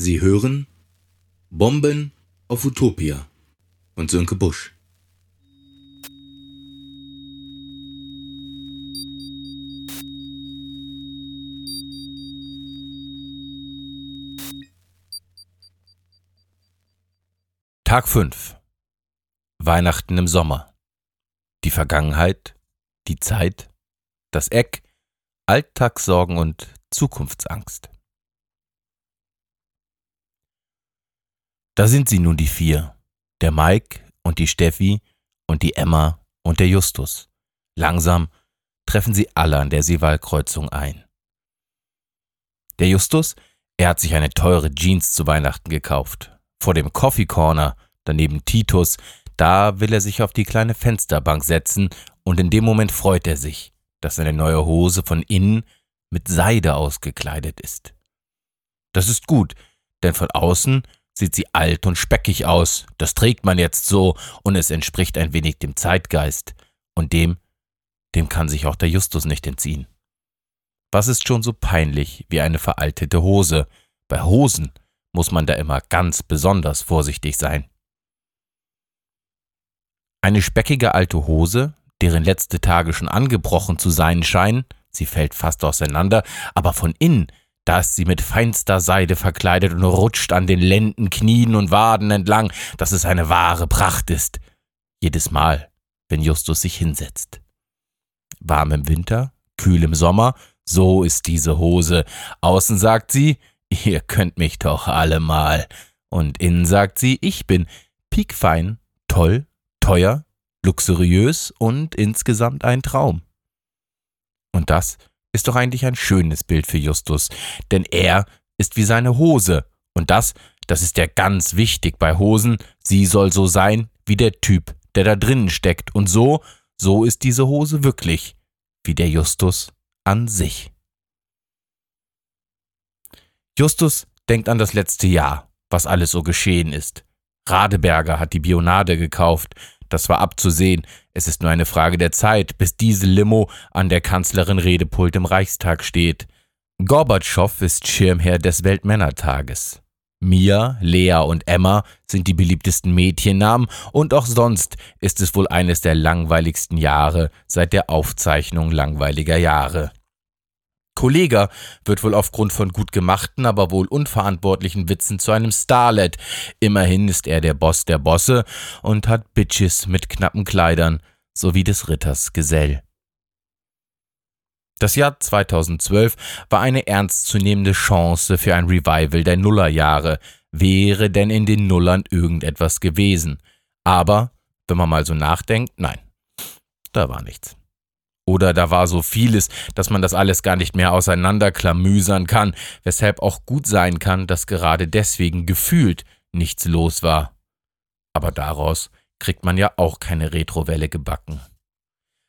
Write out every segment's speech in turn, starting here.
Sie hören Bomben auf Utopia von Sönke Busch. Tag 5 Weihnachten im Sommer Die Vergangenheit, die Zeit, das Eck, Alltagssorgen und Zukunftsangst. Da sind sie nun die vier, der Mike und die Steffi und die Emma und der Justus. Langsam treffen sie alle an der Seewaldkreuzung ein. Der Justus, er hat sich eine teure Jeans zu Weihnachten gekauft. Vor dem Coffee Corner, daneben Titus, da will er sich auf die kleine Fensterbank setzen und in dem Moment freut er sich, dass seine neue Hose von innen mit Seide ausgekleidet ist. Das ist gut, denn von außen sieht sie alt und speckig aus, das trägt man jetzt so, und es entspricht ein wenig dem Zeitgeist, und dem, dem kann sich auch der Justus nicht entziehen. Was ist schon so peinlich wie eine veraltete Hose? Bei Hosen muss man da immer ganz besonders vorsichtig sein. Eine speckige alte Hose, deren letzte Tage schon angebrochen zu sein scheinen, sie fällt fast auseinander, aber von innen da ist sie mit feinster Seide verkleidet und rutscht an den Lenden, Knien und Waden entlang, dass es eine wahre Pracht ist. Jedes Mal, wenn Justus sich hinsetzt. Warm im Winter, kühl im Sommer, so ist diese Hose. Außen sagt sie, ihr könnt mich doch alle mal. Und innen sagt sie, ich bin piekfein, toll, teuer, luxuriös und insgesamt ein Traum. Und das ist doch eigentlich ein schönes Bild für Justus, denn er ist wie seine Hose. Und das, das ist ja ganz wichtig bei Hosen, sie soll so sein wie der Typ, der da drinnen steckt. Und so, so ist diese Hose wirklich, wie der Justus an sich. Justus denkt an das letzte Jahr, was alles so geschehen ist. Radeberger hat die Bionade gekauft, das war abzusehen. Es ist nur eine Frage der Zeit, bis diese Limo an der Kanzlerin Redepult im Reichstag steht. Gorbatschow ist Schirmherr des Weltmännertages. Mia, Lea und Emma sind die beliebtesten Mädchennamen und auch sonst ist es wohl eines der langweiligsten Jahre seit der Aufzeichnung langweiliger Jahre. Kollega wird wohl aufgrund von gut gemachten, aber wohl unverantwortlichen Witzen zu einem Starlet. Immerhin ist er der Boss der Bosse und hat Bitches mit knappen Kleidern sowie des Ritters Gesell. Das Jahr 2012 war eine ernstzunehmende Chance für ein Revival der Nullerjahre. Wäre denn in den Nullern irgendetwas gewesen? Aber, wenn man mal so nachdenkt, nein, da war nichts. Oder da war so vieles, dass man das alles gar nicht mehr auseinanderklamüsern kann, weshalb auch gut sein kann, dass gerade deswegen gefühlt nichts los war. Aber daraus kriegt man ja auch keine Retrowelle gebacken.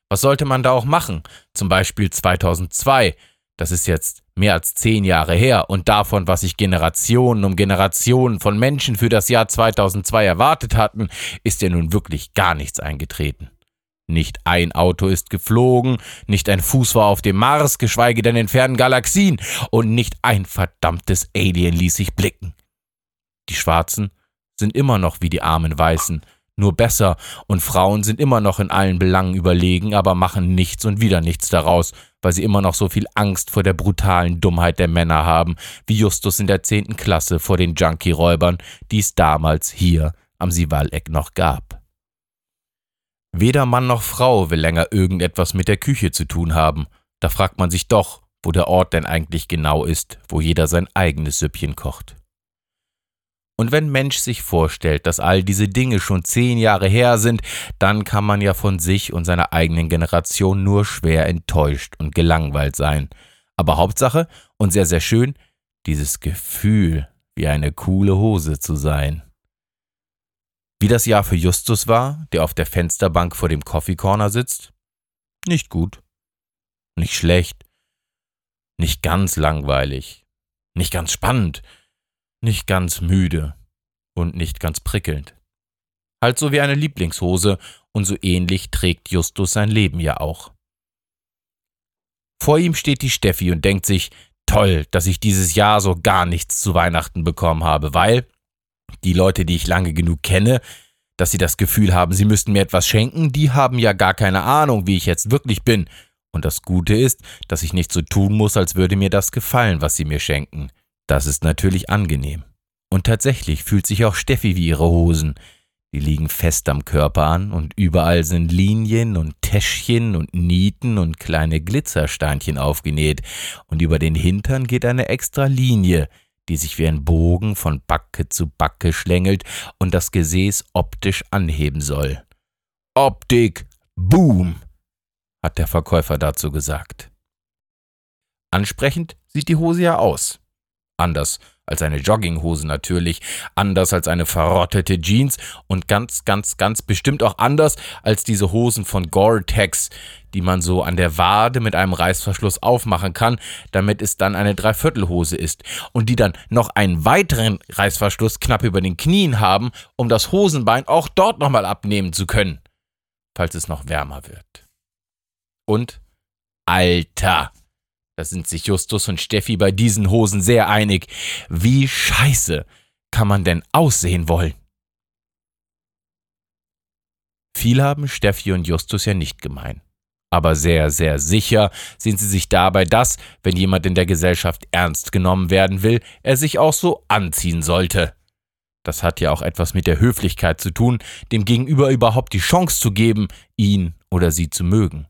Was sollte man da auch machen? Zum Beispiel 2002. Das ist jetzt mehr als zehn Jahre her und davon, was sich Generationen um Generationen von Menschen für das Jahr 2002 erwartet hatten, ist ja nun wirklich gar nichts eingetreten. Nicht ein Auto ist geflogen, nicht ein Fuß war auf dem Mars, geschweige denn in fernen Galaxien, und nicht ein verdammtes Alien ließ sich blicken. Die Schwarzen sind immer noch wie die armen Weißen, nur besser, und Frauen sind immer noch in allen Belangen überlegen, aber machen nichts und wieder nichts daraus, weil sie immer noch so viel Angst vor der brutalen Dummheit der Männer haben, wie Justus in der zehnten Klasse vor den Junkie-Räubern, die es damals hier am Siwaleck noch gab. Weder Mann noch Frau will länger irgendetwas mit der Küche zu tun haben. Da fragt man sich doch, wo der Ort denn eigentlich genau ist, wo jeder sein eigenes Süppchen kocht. Und wenn Mensch sich vorstellt, dass all diese Dinge schon zehn Jahre her sind, dann kann man ja von sich und seiner eigenen Generation nur schwer enttäuscht und gelangweilt sein. Aber Hauptsache und sehr, sehr schön, dieses Gefühl, wie eine coole Hose zu sein. Wie das Jahr für Justus war, der auf der Fensterbank vor dem Coffee Corner sitzt? Nicht gut. Nicht schlecht. Nicht ganz langweilig. Nicht ganz spannend. Nicht ganz müde. Und nicht ganz prickelnd. Halt so wie eine Lieblingshose, und so ähnlich trägt Justus sein Leben ja auch. Vor ihm steht die Steffi und denkt sich, toll, dass ich dieses Jahr so gar nichts zu Weihnachten bekommen habe, weil die Leute, die ich lange genug kenne, dass sie das Gefühl haben, sie müssten mir etwas schenken, die haben ja gar keine Ahnung, wie ich jetzt wirklich bin. Und das Gute ist, dass ich nicht so tun muss, als würde mir das gefallen, was sie mir schenken. Das ist natürlich angenehm. Und tatsächlich fühlt sich auch Steffi wie ihre Hosen. Die liegen fest am Körper an und überall sind Linien und Täschchen und Nieten und kleine Glitzersteinchen aufgenäht und über den Hintern geht eine extra Linie, die sich wie ein Bogen von Backe zu Backe schlängelt und das Gesäß optisch anheben soll. Optik, Boom, hat der Verkäufer dazu gesagt. Ansprechend sieht die Hose ja aus. Anders als eine Jogginghose natürlich, anders als eine verrottete Jeans und ganz, ganz, ganz bestimmt auch anders als diese Hosen von Gore-Tex, die man so an der Wade mit einem Reißverschluss aufmachen kann, damit es dann eine Dreiviertelhose ist und die dann noch einen weiteren Reißverschluss knapp über den Knien haben, um das Hosenbein auch dort nochmal abnehmen zu können, falls es noch wärmer wird. Und Alter! Da sind sich Justus und Steffi bei diesen Hosen sehr einig. Wie scheiße kann man denn aussehen wollen? Viel haben Steffi und Justus ja nicht gemein. Aber sehr, sehr sicher sind sie sich dabei, dass, wenn jemand in der Gesellschaft ernst genommen werden will, er sich auch so anziehen sollte. Das hat ja auch etwas mit der Höflichkeit zu tun, dem Gegenüber überhaupt die Chance zu geben, ihn oder sie zu mögen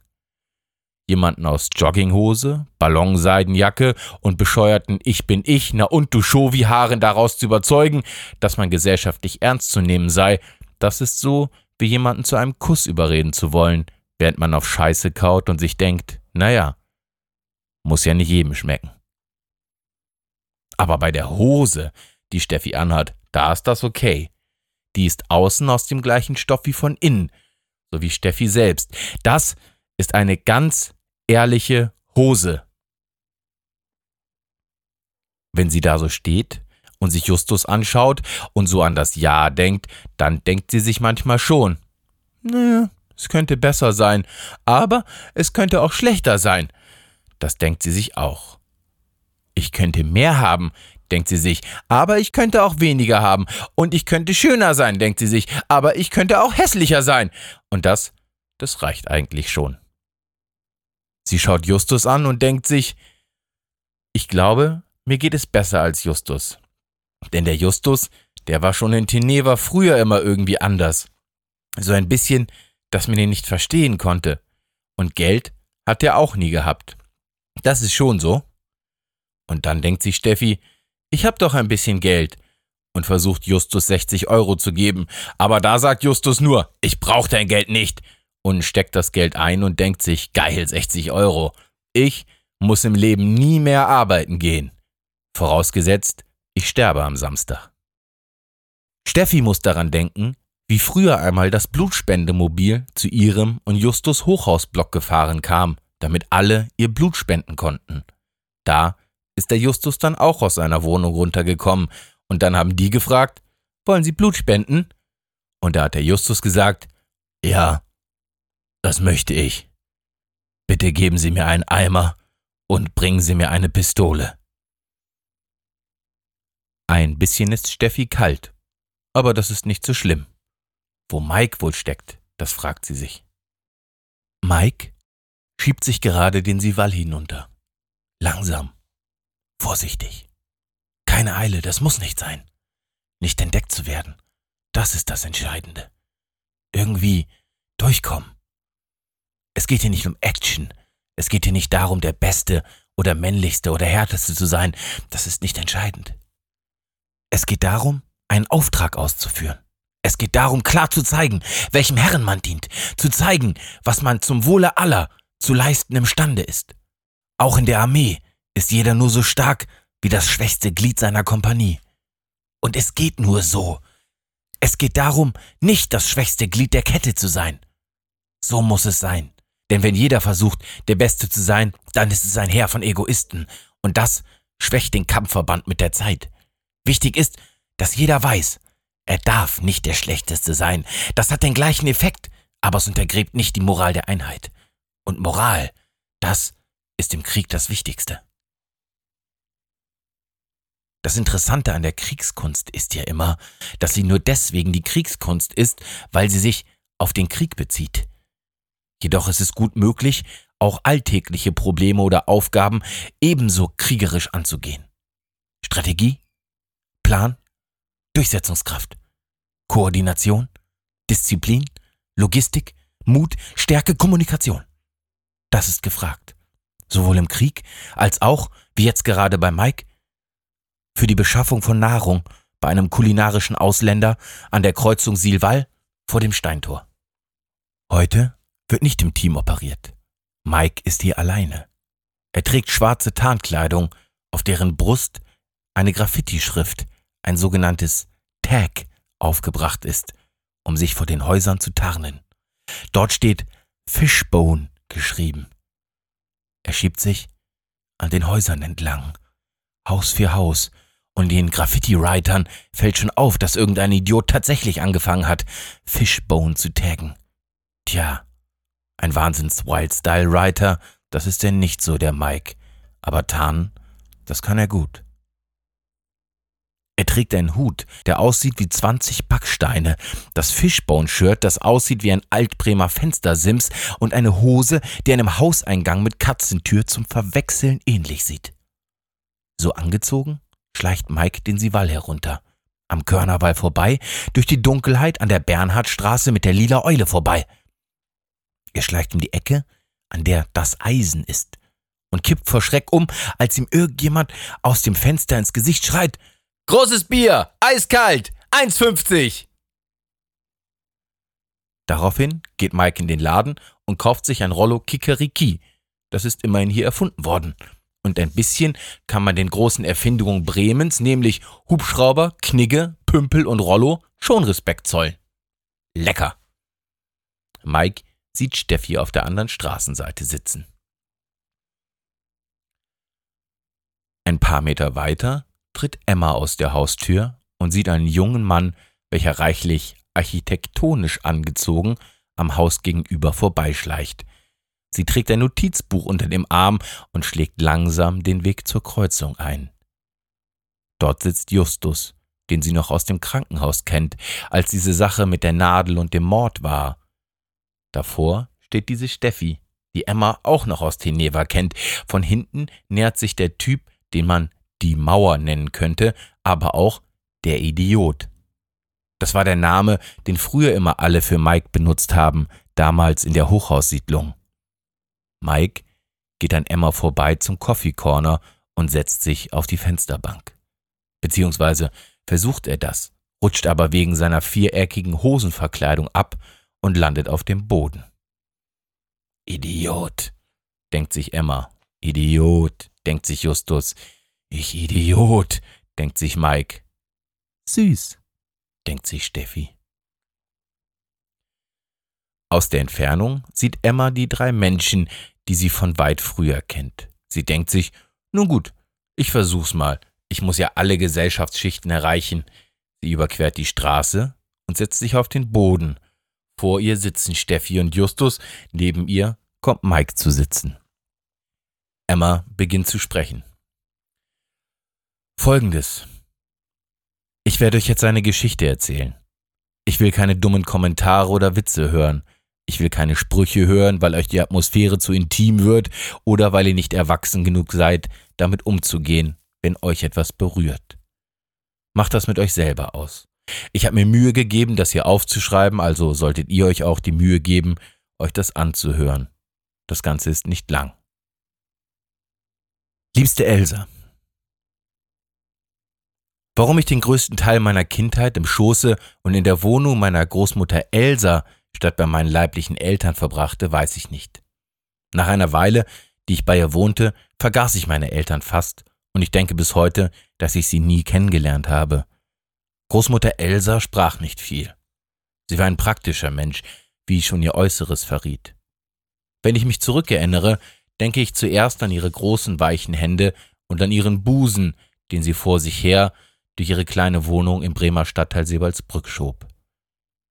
jemanden aus Jogginghose, Ballonseidenjacke und bescheuerten Ich bin ich, na und du Schovi-Haaren daraus zu überzeugen, dass man gesellschaftlich ernst zu nehmen sei, das ist so, wie jemanden zu einem Kuss überreden zu wollen, während man auf Scheiße kaut und sich denkt, naja, muss ja nicht jedem schmecken. Aber bei der Hose, die Steffi anhat, da ist das okay. Die ist außen aus dem gleichen Stoff wie von innen, so wie Steffi selbst. Das ist eine ganz ehrliche Hose. Wenn sie da so steht und sich Justus anschaut und so an das Ja denkt, dann denkt sie sich manchmal schon, naja, es könnte besser sein, aber es könnte auch schlechter sein. Das denkt sie sich auch. Ich könnte mehr haben, denkt sie sich, aber ich könnte auch weniger haben. Und ich könnte schöner sein, denkt sie sich, aber ich könnte auch hässlicher sein. Und das, das reicht eigentlich schon. Sie schaut Justus an und denkt sich, ich glaube, mir geht es besser als Justus. Denn der Justus, der war schon in Teneva früher immer irgendwie anders. So ein bisschen, dass man ihn nicht verstehen konnte. Und Geld hat er auch nie gehabt. Das ist schon so. Und dann denkt sich Steffi, ich hab doch ein bisschen Geld und versucht Justus 60 Euro zu geben. Aber da sagt Justus nur, ich brauch dein Geld nicht und steckt das Geld ein und denkt sich, geil, 60 Euro. Ich muss im Leben nie mehr arbeiten gehen. Vorausgesetzt, ich sterbe am Samstag. Steffi muss daran denken, wie früher einmal das Blutspendemobil zu ihrem und Justus Hochhausblock gefahren kam, damit alle ihr Blut spenden konnten. Da ist der Justus dann auch aus seiner Wohnung runtergekommen und dann haben die gefragt, wollen Sie Blut spenden? Und da hat der Justus gesagt, ja, das möchte ich. Bitte geben Sie mir einen Eimer und bringen Sie mir eine Pistole. Ein bisschen ist Steffi kalt, aber das ist nicht so schlimm. Wo Mike wohl steckt, das fragt sie sich. Mike schiebt sich gerade den Sival hinunter. Langsam. Vorsichtig. Keine Eile, das muss nicht sein. Nicht entdeckt zu werden. Das ist das Entscheidende. Irgendwie durchkommen. Es geht hier nicht um Action. Es geht hier nicht darum, der Beste oder männlichste oder härteste zu sein. Das ist nicht entscheidend. Es geht darum, einen Auftrag auszuführen. Es geht darum, klar zu zeigen, welchem Herren man dient, zu zeigen, was man zum Wohle aller zu leisten imstande ist. Auch in der Armee ist jeder nur so stark wie das schwächste Glied seiner Kompanie. Und es geht nur so. Es geht darum, nicht das schwächste Glied der Kette zu sein. So muss es sein. Denn wenn jeder versucht, der Beste zu sein, dann ist es ein Heer von Egoisten. Und das schwächt den Kampfverband mit der Zeit. Wichtig ist, dass jeder weiß, er darf nicht der Schlechteste sein. Das hat den gleichen Effekt, aber es untergräbt nicht die Moral der Einheit. Und Moral, das ist im Krieg das Wichtigste. Das Interessante an der Kriegskunst ist ja immer, dass sie nur deswegen die Kriegskunst ist, weil sie sich auf den Krieg bezieht. Jedoch ist es gut möglich, auch alltägliche Probleme oder Aufgaben ebenso kriegerisch anzugehen. Strategie, Plan, Durchsetzungskraft, Koordination, Disziplin, Logistik, Mut, Stärke, Kommunikation. Das ist gefragt. Sowohl im Krieg als auch, wie jetzt gerade bei Mike, für die Beschaffung von Nahrung bei einem kulinarischen Ausländer an der Kreuzung Silval vor dem Steintor. Heute wird nicht im Team operiert. Mike ist hier alleine. Er trägt schwarze Tarnkleidung, auf deren Brust eine Graffiti-Schrift, ein sogenanntes Tag, aufgebracht ist, um sich vor den Häusern zu tarnen. Dort steht Fishbone geschrieben. Er schiebt sich an den Häusern entlang, Haus für Haus, und den Graffiti-Writern fällt schon auf, dass irgendein Idiot tatsächlich angefangen hat, Fishbone zu taggen. Tja, ein Wahnsinns-Wild-Style-Writer, das ist denn nicht so der Mike. Aber tarnen, das kann er gut. Er trägt einen Hut, der aussieht wie 20 Backsteine, das Fishbone-Shirt, das aussieht wie ein Altbremer Fenstersims und eine Hose, die einem Hauseingang mit Katzentür zum Verwechseln ähnlich sieht. So angezogen schleicht Mike den Sival herunter, am Körnerwall vorbei, durch die Dunkelheit an der Bernhardstraße mit der lila Eule vorbei. Er schleicht um die Ecke, an der das Eisen ist, und kippt vor Schreck um, als ihm irgendjemand aus dem Fenster ins Gesicht schreit: Großes Bier, eiskalt, 1,50! Daraufhin geht Mike in den Laden und kauft sich ein Rollo Kikeriki. Das ist immerhin hier erfunden worden. Und ein bisschen kann man den großen Erfindungen Bremens, nämlich Hubschrauber, Knigge, Pümpel und Rollo, schon Respekt zollen. Lecker. Mike sieht Steffi auf der anderen Straßenseite sitzen. Ein paar Meter weiter tritt Emma aus der Haustür und sieht einen jungen Mann, welcher reichlich architektonisch angezogen am Haus gegenüber vorbeischleicht. Sie trägt ein Notizbuch unter dem Arm und schlägt langsam den Weg zur Kreuzung ein. Dort sitzt Justus, den sie noch aus dem Krankenhaus kennt, als diese Sache mit der Nadel und dem Mord war. Davor steht diese Steffi, die Emma auch noch aus Teneva kennt. Von hinten nähert sich der Typ, den man die Mauer nennen könnte, aber auch der Idiot. Das war der Name, den früher immer alle für Mike benutzt haben, damals in der Hochhaussiedlung. Mike geht an Emma vorbei zum Coffee Corner und setzt sich auf die Fensterbank. Beziehungsweise versucht er das, rutscht aber wegen seiner viereckigen Hosenverkleidung ab und landet auf dem Boden. Idiot, denkt sich Emma. Idiot, denkt sich Justus. Ich Idiot, denkt sich Mike. Süß, denkt sich Steffi. Aus der Entfernung sieht Emma die drei Menschen, die sie von weit früher kennt. Sie denkt sich, nun gut, ich versuch's mal. Ich muss ja alle Gesellschaftsschichten erreichen. Sie überquert die Straße und setzt sich auf den Boden. Vor ihr sitzen Steffi und Justus, neben ihr kommt Mike zu sitzen. Emma beginnt zu sprechen. Folgendes. Ich werde euch jetzt eine Geschichte erzählen. Ich will keine dummen Kommentare oder Witze hören. Ich will keine Sprüche hören, weil euch die Atmosphäre zu intim wird oder weil ihr nicht erwachsen genug seid, damit umzugehen, wenn euch etwas berührt. Macht das mit euch selber aus. Ich habe mir Mühe gegeben, das hier aufzuschreiben, also solltet ihr euch auch die Mühe geben, euch das anzuhören. Das Ganze ist nicht lang. Liebste Elsa, Warum ich den größten Teil meiner Kindheit im Schoße und in der Wohnung meiner Großmutter Elsa statt bei meinen leiblichen Eltern verbrachte, weiß ich nicht. Nach einer Weile, die ich bei ihr wohnte, vergaß ich meine Eltern fast, und ich denke bis heute, dass ich sie nie kennengelernt habe. Großmutter Elsa sprach nicht viel. Sie war ein praktischer Mensch, wie schon ihr Äußeres verriet. Wenn ich mich zurückerinnere, denke ich zuerst an ihre großen weichen Hände und an ihren Busen, den sie vor sich her durch ihre kleine Wohnung im Bremer Stadtteil Sebalsbrück schob.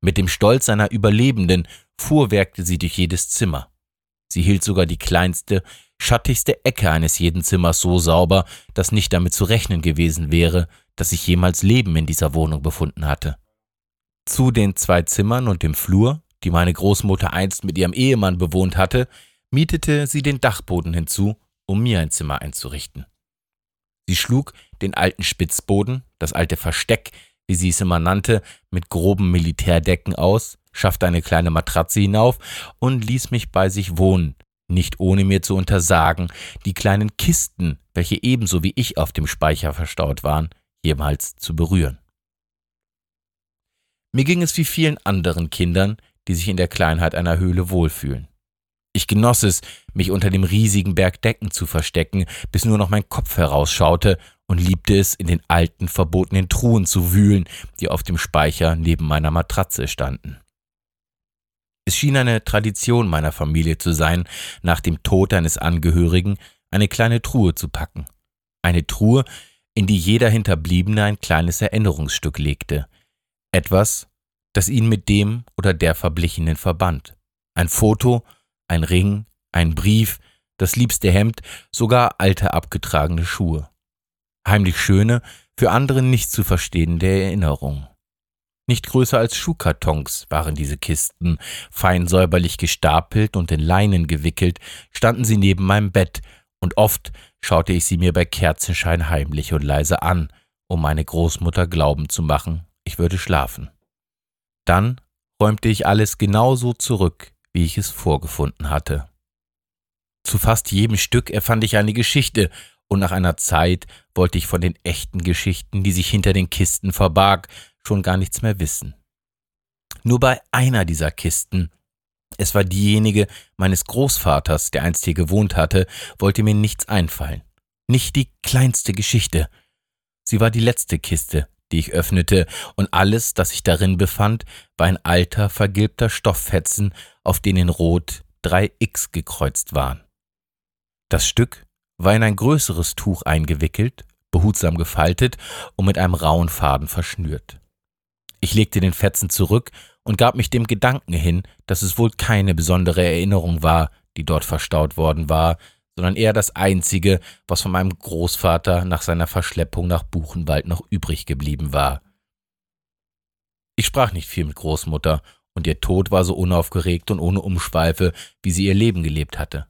Mit dem Stolz einer Überlebenden fuhrwerkte sie durch jedes Zimmer. Sie hielt sogar die kleinste, schattigste Ecke eines jeden Zimmers so sauber, dass nicht damit zu rechnen gewesen wäre, dass sich jemals Leben in dieser Wohnung befunden hatte. Zu den zwei Zimmern und dem Flur, die meine Großmutter einst mit ihrem Ehemann bewohnt hatte, mietete sie den Dachboden hinzu, um mir ein Zimmer einzurichten. Sie schlug den alten Spitzboden, das alte Versteck, wie sie es immer nannte, mit groben Militärdecken aus, schaffte eine kleine Matratze hinauf und ließ mich bei sich wohnen, nicht ohne mir zu untersagen, die kleinen Kisten, welche ebenso wie ich auf dem Speicher verstaut waren, jemals zu berühren. Mir ging es wie vielen anderen Kindern, die sich in der Kleinheit einer Höhle wohlfühlen. Ich genoss es, mich unter dem riesigen Berg Decken zu verstecken, bis nur noch mein Kopf herausschaute, und liebte es, in den alten, verbotenen Truhen zu wühlen, die auf dem Speicher neben meiner Matratze standen. Es schien eine Tradition meiner Familie zu sein, nach dem Tod eines Angehörigen eine kleine Truhe zu packen. Eine Truhe, in die jeder Hinterbliebene ein kleines Erinnerungsstück legte. Etwas, das ihn mit dem oder der Verblichenen verband. Ein Foto, ein Ring, ein Brief, das liebste Hemd, sogar alte abgetragene Schuhe. Heimlich schöne, für andere nicht zu verstehende Erinnerungen. Nicht größer als Schuhkartons waren diese Kisten, fein säuberlich gestapelt und in Leinen gewickelt, standen sie neben meinem Bett, und oft schaute ich sie mir bei Kerzenschein heimlich und leise an, um meine Großmutter glauben zu machen, ich würde schlafen. Dann räumte ich alles genauso zurück, wie ich es vorgefunden hatte. Zu fast jedem Stück erfand ich eine Geschichte, und nach einer Zeit wollte ich von den echten Geschichten, die sich hinter den Kisten verbarg, schon gar nichts mehr wissen. Nur bei einer dieser Kisten, es war diejenige meines Großvaters, der einst hier gewohnt hatte, wollte mir nichts einfallen. Nicht die kleinste Geschichte. Sie war die letzte Kiste, die ich öffnete, und alles, das sich darin befand, war ein alter, vergilbter Stofffetzen, auf den in Rot drei X gekreuzt waren. Das Stück war in ein größeres Tuch eingewickelt, behutsam gefaltet und mit einem rauen Faden verschnürt. Ich legte den Fetzen zurück und gab mich dem Gedanken hin, dass es wohl keine besondere Erinnerung war, die dort verstaut worden war, sondern eher das einzige, was von meinem Großvater nach seiner Verschleppung nach Buchenwald noch übrig geblieben war. Ich sprach nicht viel mit Großmutter, und ihr Tod war so unaufgeregt und ohne Umschweife, wie sie ihr Leben gelebt hatte.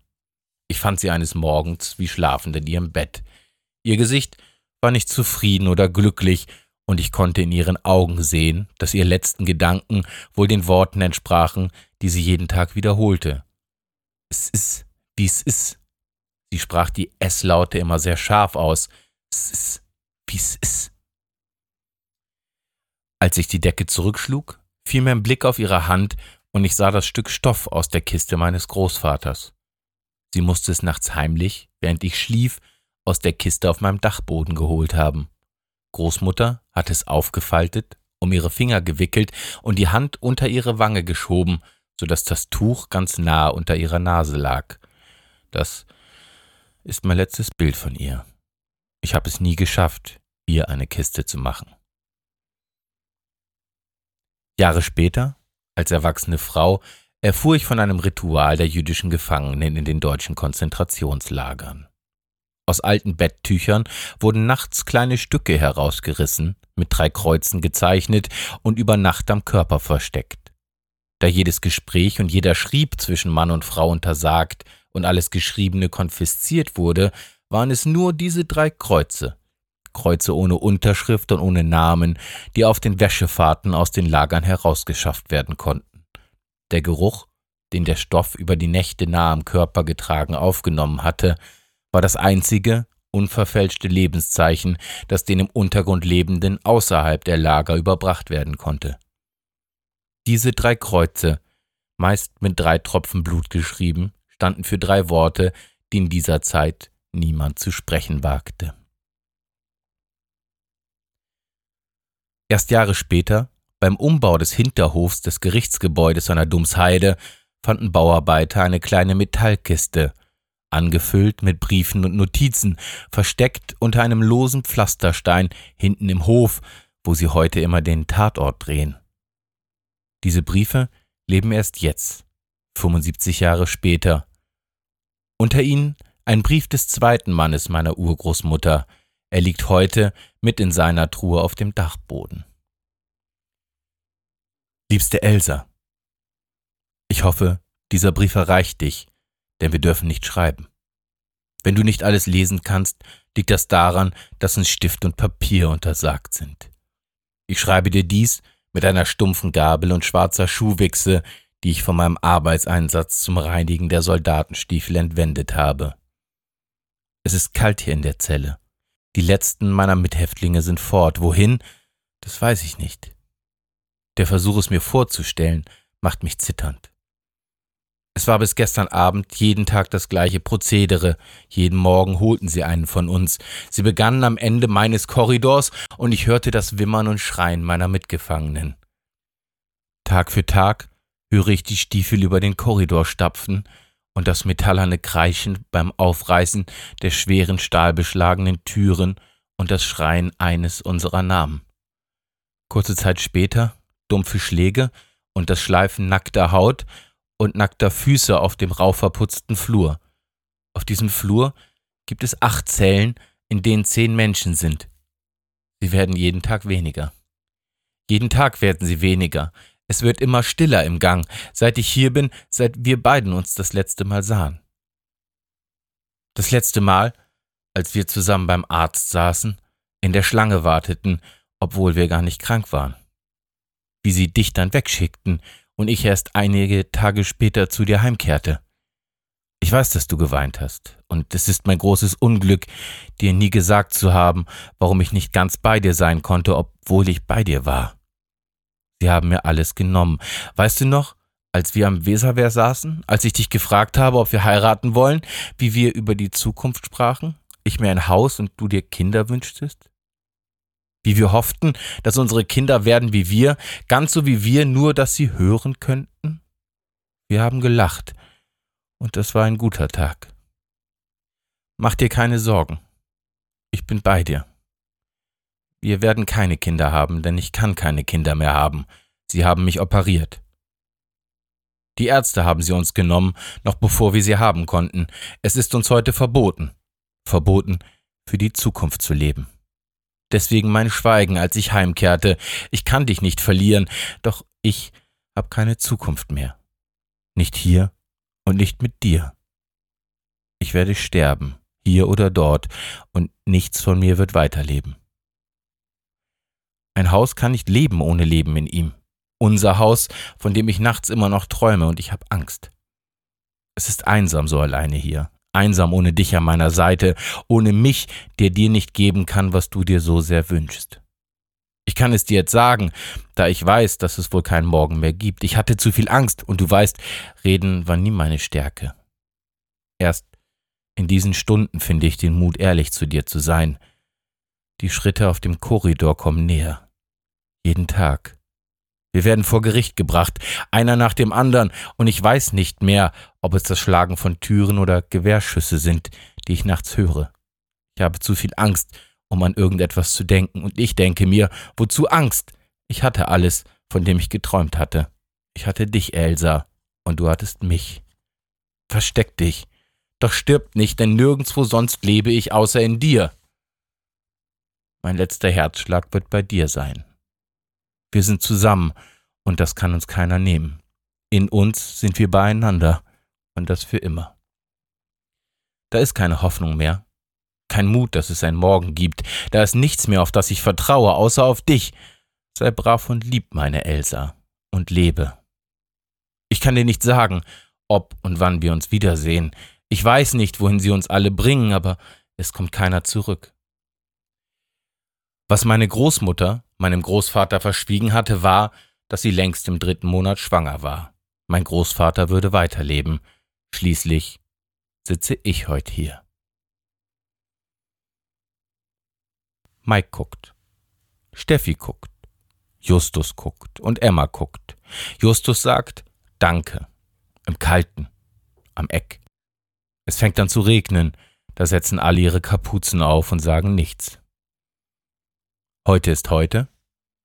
Ich fand sie eines Morgens wie schlafend in ihrem Bett. Ihr Gesicht war nicht zufrieden oder glücklich, und ich konnte in ihren Augen sehen, dass ihr letzten Gedanken wohl den Worten entsprachen, die sie jeden Tag wiederholte. Es ist, wie es ist. Sie sprach die S-Laute immer sehr scharf aus. Es ist, wie es ist. Als ich die Decke zurückschlug, fiel mir ein Blick auf ihre Hand und ich sah das Stück Stoff aus der Kiste meines Großvaters. Sie musste es nachts heimlich, während ich schlief, aus der Kiste auf meinem Dachboden geholt haben. Großmutter hatte es aufgefaltet, um ihre Finger gewickelt und die Hand unter ihre Wange geschoben, so dass das Tuch ganz nah unter ihrer Nase lag. Das ist mein letztes Bild von ihr. Ich habe es nie geschafft, ihr eine Kiste zu machen. Jahre später, als erwachsene Frau, erfuhr ich von einem Ritual der jüdischen Gefangenen in den deutschen Konzentrationslagern. Aus alten Betttüchern wurden nachts kleine Stücke herausgerissen, mit drei Kreuzen gezeichnet und über Nacht am Körper versteckt. Da jedes Gespräch und jeder Schrieb zwischen Mann und Frau untersagt und alles Geschriebene konfisziert wurde, waren es nur diese drei Kreuze, Kreuze ohne Unterschrift und ohne Namen, die auf den Wäschefahrten aus den Lagern herausgeschafft werden konnten. Der Geruch, den der Stoff über die Nächte nah am Körper getragen aufgenommen hatte, war das einzige, unverfälschte Lebenszeichen, das den im Untergrund Lebenden außerhalb der Lager überbracht werden konnte. Diese drei Kreuze, meist mit drei Tropfen Blut geschrieben, standen für drei Worte, die in dieser Zeit niemand zu sprechen wagte. Erst Jahre später, beim Umbau des Hinterhofs des Gerichtsgebäudes an der Dumsheide, fanden Bauarbeiter eine kleine Metallkiste, angefüllt mit Briefen und Notizen, versteckt unter einem losen Pflasterstein hinten im Hof, wo sie heute immer den Tatort drehen. Diese Briefe leben erst jetzt, 75 Jahre später. Unter ihnen Ein Brief des zweiten Mannes meiner Urgroßmutter. Er liegt heute mit in seiner Truhe auf dem Dachboden. Liebste Elsa, ich hoffe, dieser Brief erreicht dich, denn wir dürfen nicht schreiben. Wenn du nicht alles lesen kannst, liegt das daran, dass uns Stift und Papier untersagt sind. Ich schreibe dir dies mit einer stumpfen Gabel und schwarzer Schuhwichse, die ich von meinem Arbeitseinsatz zum Reinigen der Soldatenstiefel entwendet habe. Es ist kalt hier in der Zelle. Die letzten meiner Mithäftlinge sind fort. Wohin? Das weiß ich nicht. Der Versuch, es mir vorzustellen, macht mich zitternd. Es war bis gestern Abend jeden Tag das gleiche Prozedere. Jeden Morgen holten sie einen von uns. Sie begannen am Ende meines Korridors und ich hörte das Wimmern und Schreien meiner Mitgefangenen. Tag für Tag höre ich die Stiefel über den Korridor stapfen und das metallerne Kreischen beim Aufreißen der schweren stahlbeschlagenen Türen und das Schreien eines unserer Namen. Kurze Zeit später dumpfe Schläge und das Schleifen nackter Haut und nackter Füße auf dem rau verputzten Flur. Auf diesem Flur gibt es acht Zellen, in denen zehn Menschen sind. Sie werden jeden Tag weniger. Jeden Tag werden sie weniger. Es wird immer stiller im Gang, seit ich hier bin, seit wir beiden uns das letzte Mal sahen. Das letzte Mal, als wir zusammen beim Arzt saßen, in der Schlange warteten, obwohl wir gar nicht krank waren. Wie sie dich dann wegschickten und ich erst einige Tage später zu dir heimkehrte. Ich weiß, dass du geweint hast, und es ist mein großes Unglück, dir nie gesagt zu haben, warum ich nicht ganz bei dir sein konnte, obwohl ich bei dir war. Sie haben mir alles genommen. Weißt du noch, als wir am Weserwehr saßen, als ich dich gefragt habe, ob wir heiraten wollen, wie wir über die Zukunft sprachen, ich mir ein Haus und du dir Kinder wünschtest? Wie wir hofften, dass unsere Kinder werden wie wir, ganz so wie wir, nur dass sie hören könnten? Wir haben gelacht, und das war ein guter Tag. Mach dir keine Sorgen. Ich bin bei dir. Wir werden keine Kinder haben, denn ich kann keine Kinder mehr haben. Sie haben mich operiert. Die Ärzte haben sie uns genommen, noch bevor wir sie haben konnten. Es ist uns heute verboten. Verboten, für die Zukunft zu leben. Deswegen mein Schweigen, als ich heimkehrte. Ich kann dich nicht verlieren, doch ich hab keine Zukunft mehr. Nicht hier und nicht mit dir. Ich werde sterben, hier oder dort, und nichts von mir wird weiterleben. Ein Haus kann nicht leben ohne Leben in ihm. Unser Haus, von dem ich nachts immer noch träume, und ich hab Angst. Es ist einsam so alleine hier einsam ohne dich an meiner Seite, ohne mich, der dir nicht geben kann, was du dir so sehr wünschst. Ich kann es dir jetzt sagen, da ich weiß, dass es wohl keinen Morgen mehr gibt. Ich hatte zu viel Angst, und du weißt, reden war nie meine Stärke. Erst in diesen Stunden finde ich den Mut, ehrlich zu dir zu sein. Die Schritte auf dem Korridor kommen näher. Jeden Tag. Wir werden vor Gericht gebracht, einer nach dem anderen, und ich weiß nicht mehr, ob es das Schlagen von Türen oder Gewehrschüsse sind, die ich nachts höre. Ich habe zu viel Angst, um an irgendetwas zu denken, und ich denke mir, wozu Angst? Ich hatte alles, von dem ich geträumt hatte. Ich hatte dich, Elsa, und du hattest mich. Versteck dich, doch stirb nicht, denn nirgendwo sonst lebe ich außer in dir. Mein letzter Herzschlag wird bei dir sein. Wir sind zusammen und das kann uns keiner nehmen. In uns sind wir beieinander und das für immer. Da ist keine Hoffnung mehr, kein Mut, dass es ein Morgen gibt, da ist nichts mehr, auf das ich vertraue, außer auf dich. Sei brav und lieb, meine Elsa, und lebe. Ich kann dir nicht sagen, ob und wann wir uns wiedersehen. Ich weiß nicht, wohin sie uns alle bringen, aber es kommt keiner zurück. Was meine Großmutter meinem Großvater verschwiegen hatte, war, dass sie längst im dritten Monat schwanger war. Mein Großvater würde weiterleben. Schließlich sitze ich heute hier. Mike guckt. Steffi guckt. Justus guckt und Emma guckt. Justus sagt Danke. Im Kalten. Am Eck. Es fängt an zu regnen. Da setzen alle ihre Kapuzen auf und sagen nichts. Heute ist heute,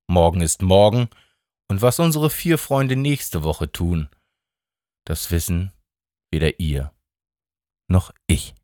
morgen ist morgen, und was unsere vier Freunde nächste Woche tun, das wissen weder ihr noch ich.